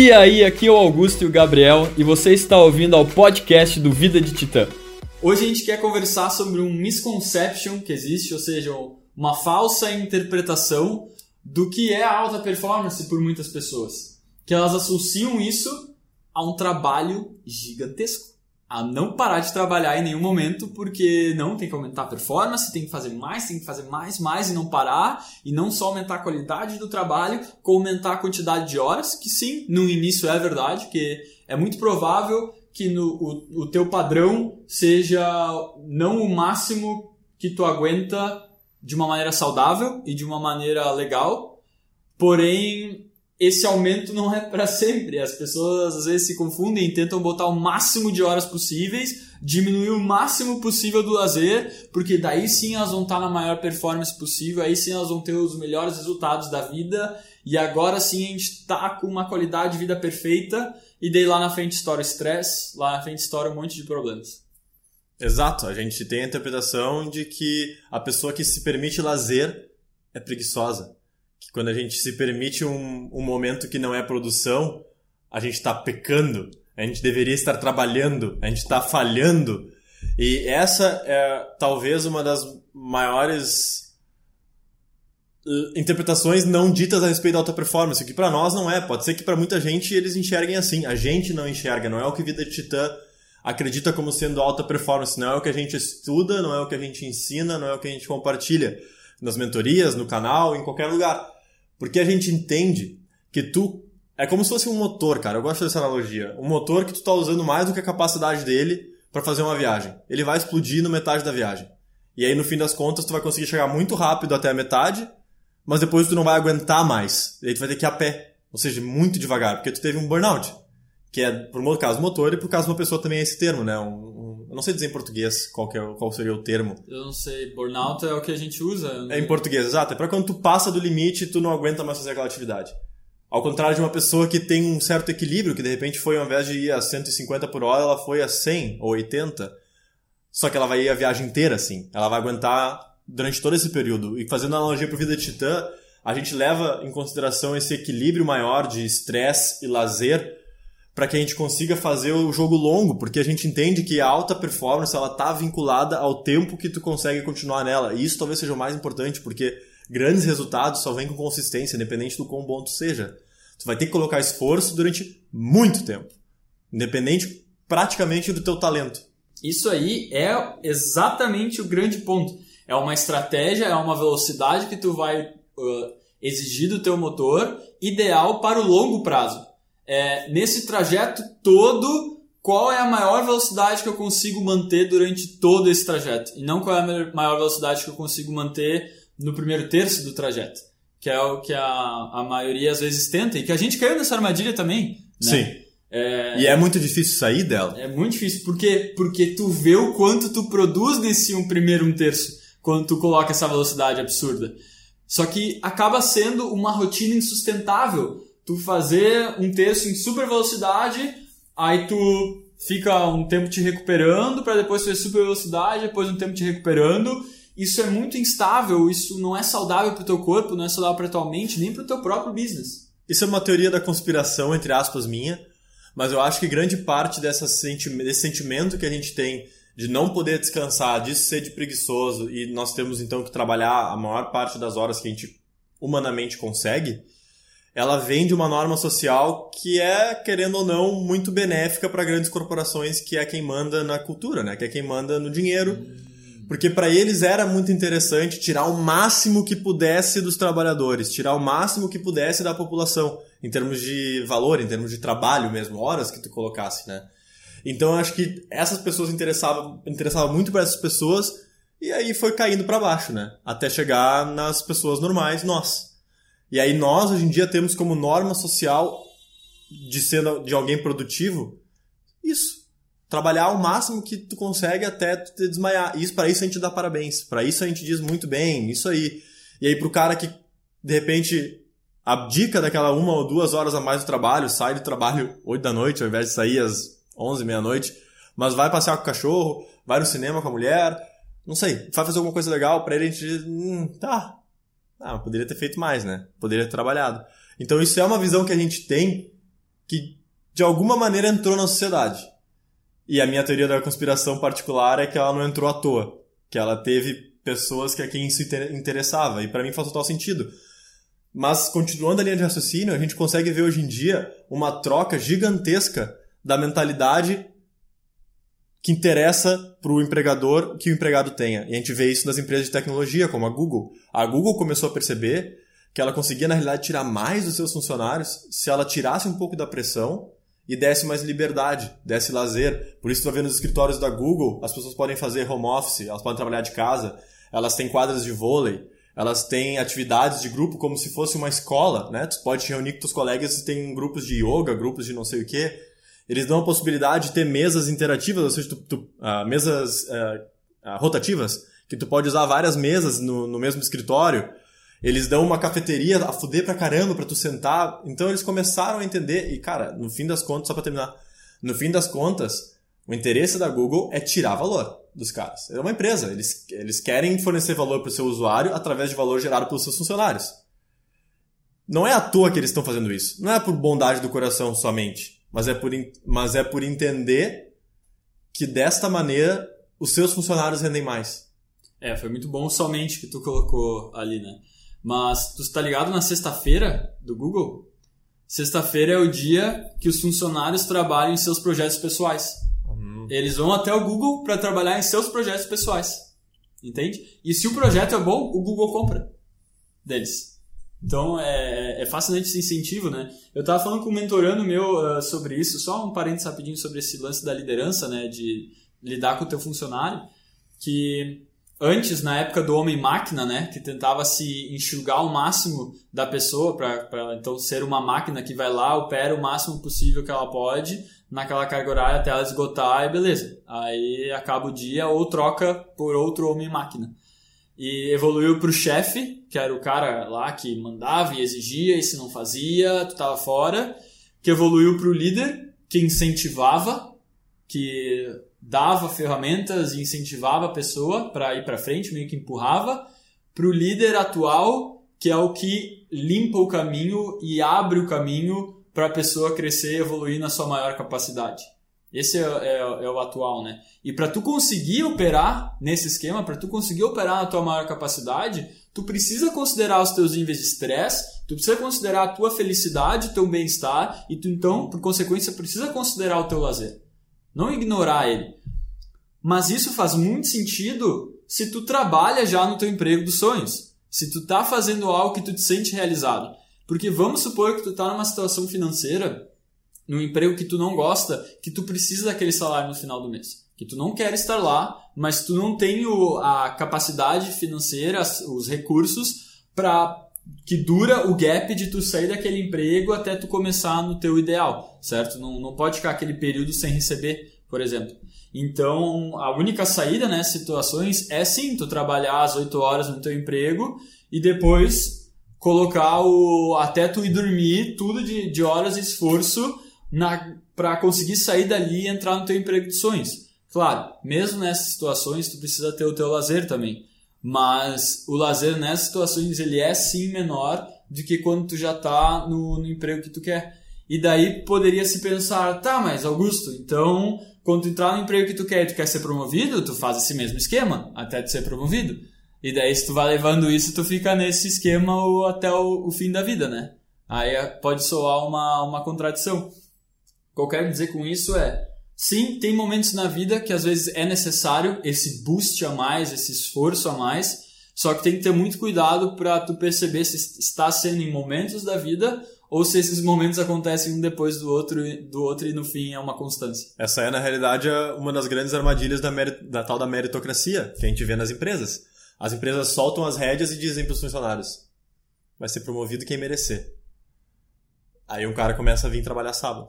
E aí, aqui é o Augusto e o Gabriel e você está ouvindo ao podcast do Vida de Titã. Hoje a gente quer conversar sobre um misconception que existe, ou seja, uma falsa interpretação do que é a alta performance por muitas pessoas. Que elas associam isso a um trabalho gigantesco a não parar de trabalhar em nenhum momento, porque não tem que aumentar a performance, tem que fazer mais, tem que fazer mais, mais e não parar, e não só aumentar a qualidade do trabalho, como aumentar a quantidade de horas, que sim, no início é verdade, que é muito provável que no, o, o teu padrão seja não o máximo que tu aguenta de uma maneira saudável e de uma maneira legal, porém esse aumento não é para sempre. As pessoas às vezes se confundem e tentam botar o máximo de horas possíveis, diminuir o máximo possível do lazer, porque daí sim elas vão estar na maior performance possível, aí sim elas vão ter os melhores resultados da vida, e agora sim a gente está com uma qualidade de vida perfeita, e daí lá na frente estoura estresse, lá na frente estoura um monte de problemas. Exato, a gente tem a interpretação de que a pessoa que se permite lazer é preguiçosa que quando a gente se permite um, um momento que não é produção, a gente está pecando, a gente deveria estar trabalhando, a gente está falhando. E essa é talvez uma das maiores uh, interpretações não ditas a respeito da alta performance, que para nós não é. Pode ser que para muita gente eles enxerguem assim. A gente não enxerga, não é o que Vida de Titã acredita como sendo alta performance, não é o que a gente estuda, não é o que a gente ensina, não é o que a gente compartilha nas mentorias, no canal, em qualquer lugar. Porque a gente entende que tu é como se fosse um motor, cara. Eu gosto dessa analogia. Um motor que tu tá usando mais do que a capacidade dele para fazer uma viagem. Ele vai explodir no metade da viagem. E aí, no fim das contas, tu vai conseguir chegar muito rápido até a metade, mas depois tu não vai aguentar mais. E aí tu vai ter que ir a pé. Ou seja, muito devagar, porque tu teve um burnout. Que é, por um caso, motor, e por caso de uma pessoa também é esse termo, né? Um, um, eu não sei dizer em português qual, é, qual seria o termo. Eu não sei. Burnout é o que a gente usa. É em português, exato. É pra quando tu passa do limite e tu não aguenta mais fazer aquela atividade. Ao contrário de uma pessoa que tem um certo equilíbrio, que de repente foi ao invés de ir a 150 por hora, ela foi a 100 ou 80. Só que ela vai ir a viagem inteira, assim. Ela vai aguentar durante todo esse período. E fazendo analogia para Vida de Titã, a gente leva em consideração esse equilíbrio maior de estresse e lazer para que a gente consiga fazer o jogo longo, porque a gente entende que a alta performance ela tá vinculada ao tempo que tu consegue continuar nela. E isso talvez seja o mais importante, porque grandes resultados só vêm com consistência, independente do quão bom tu seja. Tu vai ter que colocar esforço durante muito tempo, independente praticamente do teu talento. Isso aí é exatamente o grande ponto. É uma estratégia, é uma velocidade que tu vai uh, exigir do teu motor, ideal para o longo prazo é, nesse trajeto todo, qual é a maior velocidade que eu consigo manter durante todo esse trajeto? E não qual é a maior velocidade que eu consigo manter no primeiro terço do trajeto. Que é o que a, a maioria às vezes tenta e que a gente caiu nessa armadilha também. Né? Sim. É, e é muito difícil sair dela. É muito difícil. Por quê? Porque tu vê o quanto tu produz nesse um primeiro um terço quando tu coloca essa velocidade absurda. Só que acaba sendo uma rotina insustentável tu fazer um texto em super velocidade, aí tu fica um tempo te recuperando para depois fazer super velocidade, depois um tempo te recuperando. Isso é muito instável, isso não é saudável para o teu corpo, não é saudável para tua mente, nem para o teu próprio business. Isso é uma teoria da conspiração, entre aspas, minha, mas eu acho que grande parte dessa senti desse sentimento que a gente tem de não poder descansar, de ser de preguiçoso e nós temos então que trabalhar a maior parte das horas que a gente humanamente consegue, ela vem de uma norma social que é, querendo ou não, muito benéfica para grandes corporações, que é quem manda na cultura, né? Que é quem manda no dinheiro. Porque para eles era muito interessante tirar o máximo que pudesse dos trabalhadores, tirar o máximo que pudesse da população, em termos de valor, em termos de trabalho mesmo, horas que tu colocasse, né? Então eu acho que essas pessoas interessavam, interessavam muito para essas pessoas e aí foi caindo para baixo, né? Até chegar nas pessoas normais, nós. E aí nós, hoje em dia, temos como norma social de ser de alguém produtivo isso. Trabalhar ao máximo que tu consegue até tu te desmaiar. Isso, para isso a gente dá parabéns. Para isso a gente diz muito bem, isso aí. E aí pro cara que, de repente, abdica daquela uma ou duas horas a mais do trabalho, sai do trabalho oito da noite ao invés de sair às onze, meia-noite, mas vai passear com o cachorro, vai no cinema com a mulher, não sei, vai fazer alguma coisa legal, pra ele a gente diz, hum, tá, ah, poderia ter feito mais, né? Poderia ter trabalhado. Então isso é uma visão que a gente tem que de alguma maneira entrou na sociedade. E a minha teoria da conspiração particular é que ela não entrou à toa, que ela teve pessoas que a quem isso interessava, e para mim faz total sentido. Mas continuando a linha de raciocínio, a gente consegue ver hoje em dia uma troca gigantesca da mentalidade que interessa para o empregador que o empregado tenha. E a gente vê isso nas empresas de tecnologia, como a Google. A Google começou a perceber que ela conseguia, na realidade, tirar mais dos seus funcionários se ela tirasse um pouco da pressão e desse mais liberdade, desse lazer. Por isso, tu vai ver nos escritórios da Google, as pessoas podem fazer home office, elas podem trabalhar de casa, elas têm quadras de vôlei, elas têm atividades de grupo como se fosse uma escola, né? Tu pode te reunir com teus colegas e tem grupos de yoga, grupos de não sei o quê. Eles dão a possibilidade de ter mesas interativas, ou seja, tu, tu, uh, mesas uh, rotativas, que tu pode usar várias mesas no, no mesmo escritório. Eles dão uma cafeteria a fuder pra caramba pra tu sentar. Então eles começaram a entender, e cara, no fim das contas, só pra terminar, no fim das contas, o interesse da Google é tirar valor dos caras. É uma empresa, eles, eles querem fornecer valor para o seu usuário através de valor gerado pelos seus funcionários. Não é à toa que eles estão fazendo isso. Não é por bondade do coração somente, mas é por, mas é por entender que desta maneira os seus funcionários rendem mais. É, foi muito bom somente que tu colocou ali, né? Mas tu está ligado na sexta-feira do Google? Sexta-feira é o dia que os funcionários trabalham em seus projetos pessoais. Eles vão até o Google para trabalhar em seus projetos pessoais. Entende? E se o projeto é bom, o Google compra deles. Então é, é fascinante esse incentivo, né? Eu estava falando com um mentorando meu uh, sobre isso, só um parênteses rapidinho sobre esse lance da liderança, né? De lidar com o teu funcionário, que antes, na época do homem-máquina, né? Que tentava se enxugar o máximo da pessoa para então ser uma máquina que vai lá, opera o máximo possível que ela pode naquela carga horária até ela esgotar e beleza. Aí acaba o dia ou troca por outro homem-máquina. E evoluiu para o chefe, que era o cara lá que mandava e exigia, e se não fazia, tu tava fora. Que evoluiu para o líder, que incentivava, que dava ferramentas e incentivava a pessoa para ir para frente, meio que empurrava. Para o líder atual, que é o que limpa o caminho e abre o caminho para a pessoa crescer e evoluir na sua maior capacidade. Esse é, é, é o atual, né? E para tu conseguir operar nesse esquema, para tu conseguir operar na tua maior capacidade, tu precisa considerar os teus níveis de estresse, tu precisa considerar a tua felicidade, teu bem-estar, e tu então, por consequência, precisa considerar o teu lazer. Não ignorar ele. Mas isso faz muito sentido se tu trabalha já no teu emprego dos sonhos. Se tu tá fazendo algo que tu te sente realizado. Porque vamos supor que tu tá numa situação financeira, num emprego que tu não gosta, que tu precisa daquele salário no final do mês. Que tu não quer estar lá, mas tu não tem o, a capacidade financeira, os recursos para que dura o gap de tu sair daquele emprego até tu começar no teu ideal, certo? Não, não pode ficar aquele período sem receber, por exemplo. Então, a única saída nessas situações é sim tu trabalhar as 8 horas no teu emprego e depois colocar o até tu ir dormir tudo de, de horas de esforço para conseguir sair dali e entrar no teu emprego de sonhos. Claro, mesmo nessas situações tu precisa ter o teu lazer também, mas o lazer nessas situações ele é sim menor do que quando tu já está no, no emprego que tu quer. E daí poderia se pensar, tá, mas Augusto, então quando tu entrar no emprego que tu quer e tu quer ser promovido, tu faz esse mesmo esquema até tu ser promovido. E daí, se tu vai levando isso, tu fica nesse esquema até o, o fim da vida, né? Aí é, pode soar uma, uma contradição. O que eu quero dizer com isso é: sim, tem momentos na vida que às vezes é necessário esse boost a mais, esse esforço a mais, só que tem que ter muito cuidado para tu perceber se está sendo em momentos da vida ou se esses momentos acontecem um depois do outro, do outro e no fim é uma constância. Essa é, na realidade, uma das grandes armadilhas da, da tal da meritocracia que a gente vê nas empresas as empresas soltam as rédeas e dizem para os funcionários: vai ser promovido quem merecer. Aí um cara começa a vir trabalhar sábado.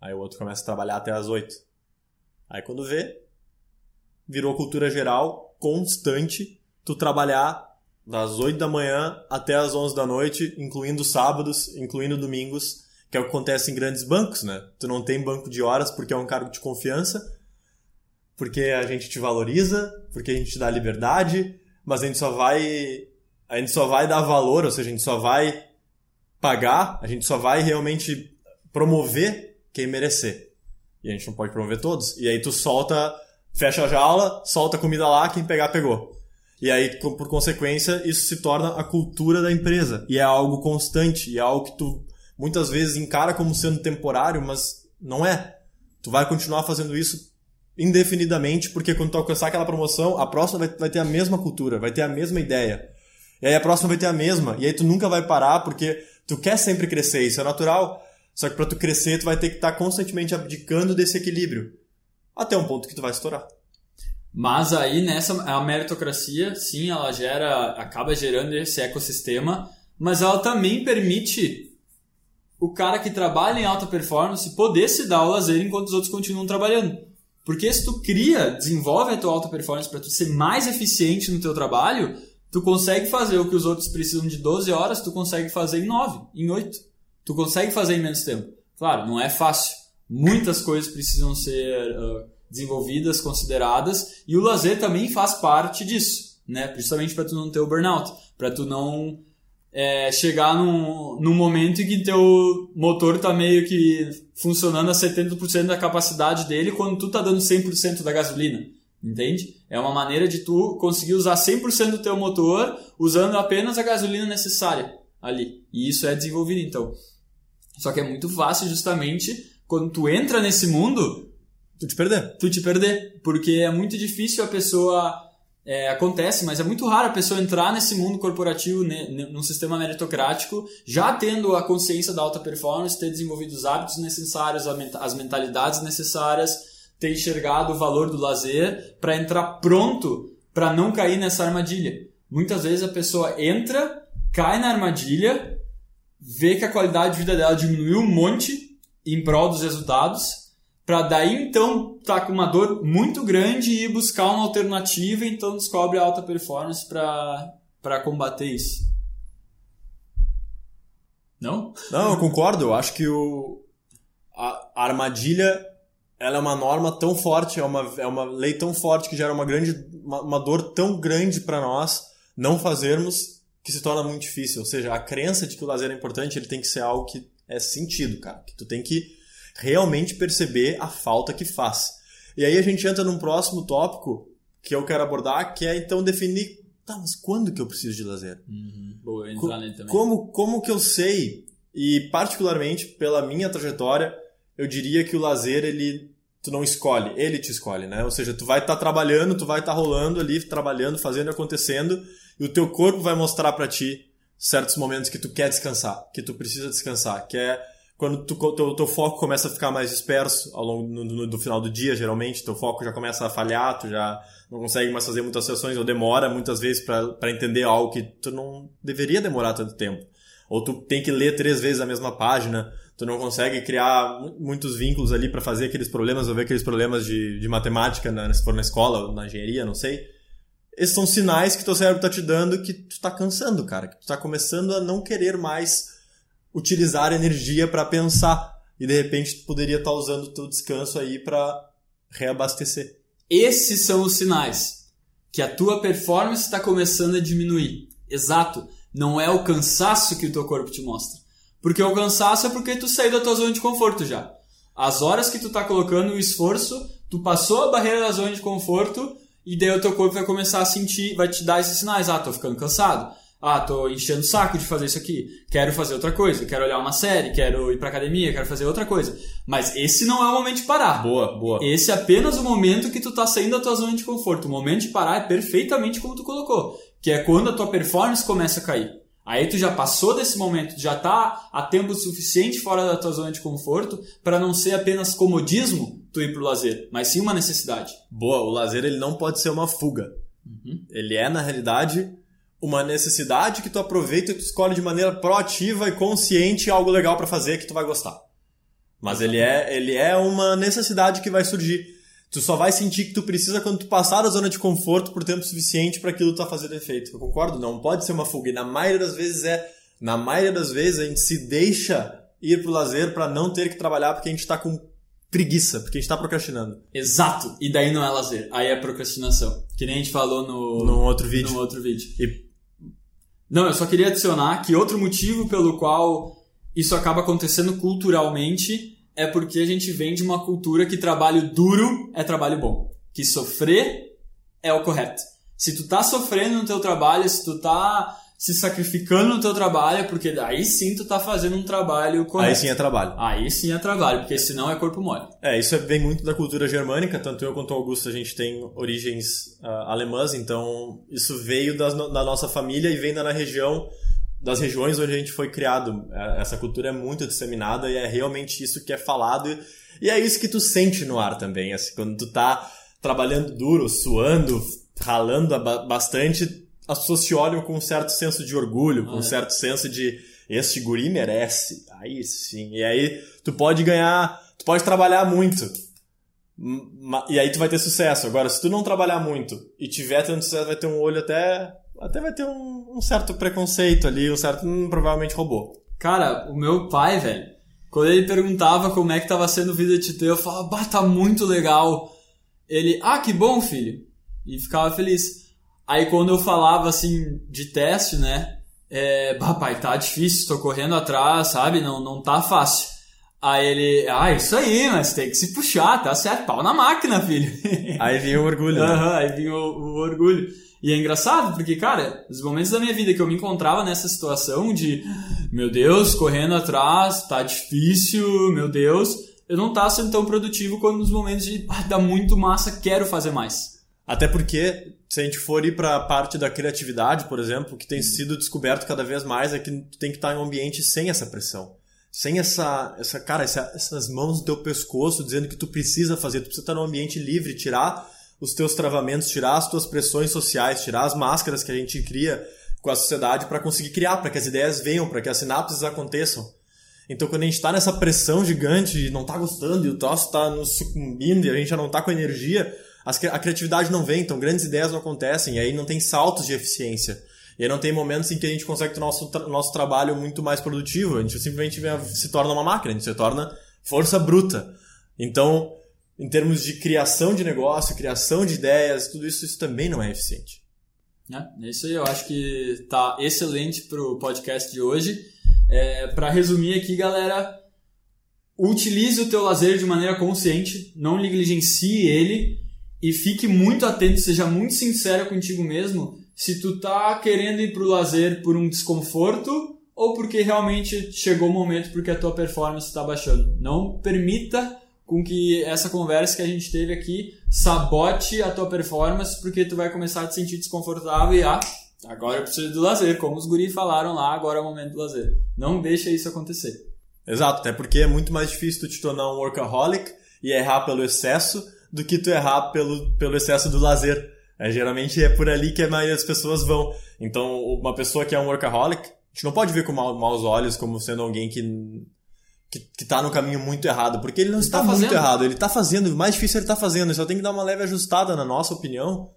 Aí o outro começa a trabalhar até as 8. Aí quando vê, virou cultura geral, constante, tu trabalhar das 8 da manhã até as 11 da noite, incluindo sábados, incluindo domingos, que é o que acontece em grandes bancos, né? Tu não tem banco de horas porque é um cargo de confiança, porque a gente te valoriza, porque a gente te dá liberdade, mas a gente só vai a gente só vai dar valor, ou seja, a gente só vai pagar, a gente só vai realmente promover quem merecer. E a gente não pode promover todos. E aí tu solta, fecha a jaula, solta a comida lá, quem pegar, pegou. E aí, por consequência, isso se torna a cultura da empresa. E é algo constante, e é algo que tu muitas vezes encara como sendo temporário, mas não é. Tu vai continuar fazendo isso indefinidamente, porque quando tu alcançar aquela promoção, a próxima vai, vai ter a mesma cultura, vai ter a mesma ideia. E aí a próxima vai ter a mesma. E aí tu nunca vai parar, porque tu quer sempre crescer, isso é natural. Só que para tu crescer, tu vai ter que estar tá constantemente abdicando desse equilíbrio. Até um ponto que tu vai estourar. Mas aí nessa a meritocracia, sim, ela gera, acaba gerando esse ecossistema, mas ela também permite o cara que trabalha em alta performance poder se dar o lazer enquanto os outros continuam trabalhando. Porque se tu cria, desenvolve a tua alta performance para tu ser mais eficiente no teu trabalho, tu consegue fazer o que os outros precisam de 12 horas, tu consegue fazer em 9, em 8. Tu consegue fazer em menos tempo. Claro, não é fácil. Muitas coisas precisam ser uh, desenvolvidas, consideradas, e o lazer também faz parte disso, né? Principalmente para tu não ter o burnout, para tu não é, chegar num, num momento em que teu motor está meio que funcionando a 70% da capacidade dele quando tu tá dando 100% da gasolina. Entende? É uma maneira de tu conseguir usar 100% do teu motor usando apenas a gasolina necessária ali. E isso é desenvolvido então. Só que é muito fácil justamente quando tu entra nesse mundo, tu te perder. Tu te perder, porque é muito difícil a pessoa é, acontece, mas é muito raro a pessoa entrar nesse mundo corporativo, né, num sistema meritocrático, já tendo a consciência da alta performance, ter desenvolvido os hábitos necessários, as mentalidades necessárias, ter enxergado o valor do lazer, para entrar pronto para não cair nessa armadilha. Muitas vezes a pessoa entra, cai na armadilha, vê que a qualidade de vida dela diminuiu um monte em prol dos resultados para daí então tá com uma dor muito grande e buscar uma alternativa, então descobre a alta performance para combater isso. Não? Não, eu concordo. Eu acho que o, a, a armadilha ela é uma norma tão forte, é uma, é uma lei tão forte que gera uma grande uma, uma dor tão grande para nós não fazermos que se torna muito difícil. Ou seja, a crença de que o lazer é importante, ele tem que ser algo que é sentido, cara. Que tu tem que realmente perceber a falta que faz. E aí a gente entra num próximo tópico que eu quero abordar, que é então definir, tá, mas quando que eu preciso de lazer? Uhum. Boa, entrar nele também. Como, como que eu sei? E particularmente pela minha trajetória, eu diria que o lazer ele tu não escolhe, ele te escolhe, né? Ou seja, tu vai estar tá trabalhando, tu vai estar tá rolando ali, trabalhando, fazendo, acontecendo, e o teu corpo vai mostrar para ti certos momentos que tu quer descansar, que tu precisa descansar, que é quando o teu, teu, foco começa a ficar mais disperso ao longo do final do dia, geralmente, teu foco já começa a falhar, tu já não consegue mais fazer muitas sessões, ou demora muitas vezes para entender algo que tu não deveria demorar tanto tempo. Ou tu tem que ler três vezes a mesma página, tu não consegue criar muitos vínculos ali para fazer aqueles problemas, resolver aqueles problemas de, de matemática, na, se for na escola, na engenharia, não sei. Esses são sinais que teu cérebro tá te dando que tu tá cansando, cara, que tu tá começando a não querer mais utilizar energia para pensar e de repente tu poderia estar tá usando o teu descanso aí para reabastecer. Esses são os sinais que a tua performance está começando a diminuir. Exato, não é o cansaço que o teu corpo te mostra. Porque o cansaço é porque tu saiu da tua zona de conforto já. As horas que tu tá colocando o esforço, tu passou a barreira da zona de conforto e daí o teu corpo vai começar a sentir, vai te dar esses sinais. Ah, tô ficando cansado. Ah, tô enchendo o saco de fazer isso aqui. Quero fazer outra coisa. Quero olhar uma série, quero ir pra academia, quero fazer outra coisa. Mas esse não é o momento de parar. Boa, boa. Esse é apenas o momento que tu tá saindo da tua zona de conforto. O momento de parar é perfeitamente como tu colocou. Que é quando a tua performance começa a cair. Aí tu já passou desse momento, já tá a tempo suficiente fora da tua zona de conforto para não ser apenas comodismo tu ir pro lazer, mas sim uma necessidade. Boa, o lazer ele não pode ser uma fuga. Uhum. Ele é, na realidade, uma necessidade que tu aproveita e tu escolhe de maneira proativa e consciente algo legal para fazer que tu vai gostar. Mas ele é, ele é uma necessidade que vai surgir. Tu só vai sentir que tu precisa quando tu passar da zona de conforto por tempo suficiente para aquilo tá fazendo efeito. Eu concordo? Não pode ser uma fuga. E na maioria das vezes é. Na maioria das vezes a gente se deixa ir pro lazer para não ter que trabalhar porque a gente tá com preguiça, porque a gente tá procrastinando. Exato. E daí não é lazer. Aí é procrastinação. Que nem a gente falou no, no outro vídeo. No outro vídeo. E não, eu só queria adicionar que outro motivo pelo qual isso acaba acontecendo culturalmente é porque a gente vem de uma cultura que trabalho duro é trabalho bom, que sofrer é o correto. Se tu tá sofrendo no teu trabalho, se tu tá se sacrificando no teu trabalho, porque aí sim tu tá fazendo um trabalho correto. Aí sim é trabalho. Aí sim é trabalho, porque senão é corpo mole. É, isso vem muito da cultura germânica, tanto eu quanto o Augusto a gente tem origens uh, alemãs, então isso veio das, da nossa família e vem da na região das regiões onde a gente foi criado. É, essa cultura é muito disseminada e é realmente isso que é falado e é isso que tu sente no ar também, assim, quando tu tá trabalhando duro, suando, ralando bastante, as pessoas te olham com um certo senso de orgulho, com um é. certo senso de esse guri merece. Aí sim. E aí tu pode ganhar, tu pode trabalhar muito. E aí tu vai ter sucesso. Agora, se tu não trabalhar muito e tiver tendo sucesso, vai ter um olho até. Até vai ter um, um certo preconceito ali, um certo. Hum, provavelmente robô. Cara, o meu pai, velho, quando ele perguntava como é que tava sendo vida de ter, eu falava, bah, tá muito legal. Ele, ah, que bom, filho. E ficava feliz. Aí quando eu falava assim de teste, né? É, papai, tá difícil, tô correndo atrás, sabe? Não, não tá fácil. Aí ele, ah, isso aí, mas tem que se puxar, tá certo, pau na máquina, filho. Aí vinha o orgulho, né? Uhum, aí vinha o, o, orgulho. E é engraçado, porque, cara, os momentos da minha vida que eu me encontrava nessa situação de, meu Deus, correndo atrás, tá difícil, meu Deus, eu não tava sendo tão produtivo quando nos momentos de, ah, dá muito massa, quero fazer mais. Até porque, se a gente for ir para a parte da criatividade, por exemplo, que tem sido descoberto cada vez mais é que tu tem que estar em um ambiente sem essa pressão. Sem essa, essa cara, essa, essas mãos no teu pescoço dizendo que tu precisa fazer. Tu precisa estar num ambiente livre, tirar os teus travamentos, tirar as tuas pressões sociais, tirar as máscaras que a gente cria com a sociedade para conseguir criar, para que as ideias venham, para que as sinapses aconteçam. Então, quando a gente está nessa pressão gigante de não tá gostando e o troço está nos sucumbindo e a gente já não tá com energia, a criatividade não vem, então grandes ideias não acontecem, e aí não tem saltos de eficiência. E aí não tem momentos em que a gente consegue o nosso, tra nosso trabalho muito mais produtivo, a gente simplesmente se torna uma máquina, a gente se torna força bruta. Então, em termos de criação de negócio, criação de ideias, tudo isso, isso também não é eficiente. É, é isso aí, eu acho que tá excelente pro podcast de hoje. É, para resumir aqui, galera, utilize o teu lazer de maneira consciente, não negligencie ele e fique muito atento, seja muito sincero contigo mesmo, se tu tá querendo ir pro lazer por um desconforto ou porque realmente chegou o momento porque a tua performance está baixando. Não permita com que essa conversa que a gente teve aqui sabote a tua performance porque tu vai começar a te sentir desconfortável e ah, agora eu preciso do lazer, como os guri falaram lá, agora é o momento do lazer. Não deixa isso acontecer. Exato, até porque é muito mais difícil tu te tornar um workaholic e errar pelo excesso do que tu errar pelo, pelo excesso do lazer. É, geralmente é por ali que a maioria das pessoas vão. Então, uma pessoa que é um workaholic, a gente não pode ver com maus olhos como sendo alguém que, que, que tá no caminho muito errado, porque ele não está tá muito errado, ele está fazendo, o mais difícil ele está fazendo, ele só tem que dar uma leve ajustada, na nossa opinião,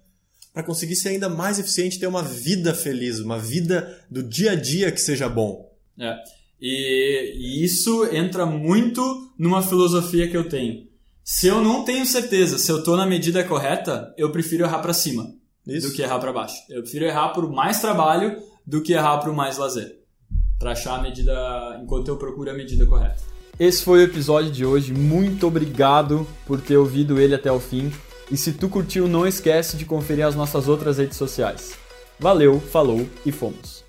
para conseguir ser ainda mais eficiente ter uma vida feliz, uma vida do dia a dia que seja bom. É. E, e isso entra muito numa filosofia que eu tenho se eu não tenho certeza se eu tô na medida correta, eu prefiro errar para cima Isso. do que errar para baixo. Eu prefiro errar por mais trabalho do que errar por mais lazer. Para achar a medida enquanto eu procuro a medida correta. Esse foi o episódio de hoje. Muito obrigado por ter ouvido ele até o fim. E se tu curtiu, não esquece de conferir as nossas outras redes sociais. Valeu, falou e fomos.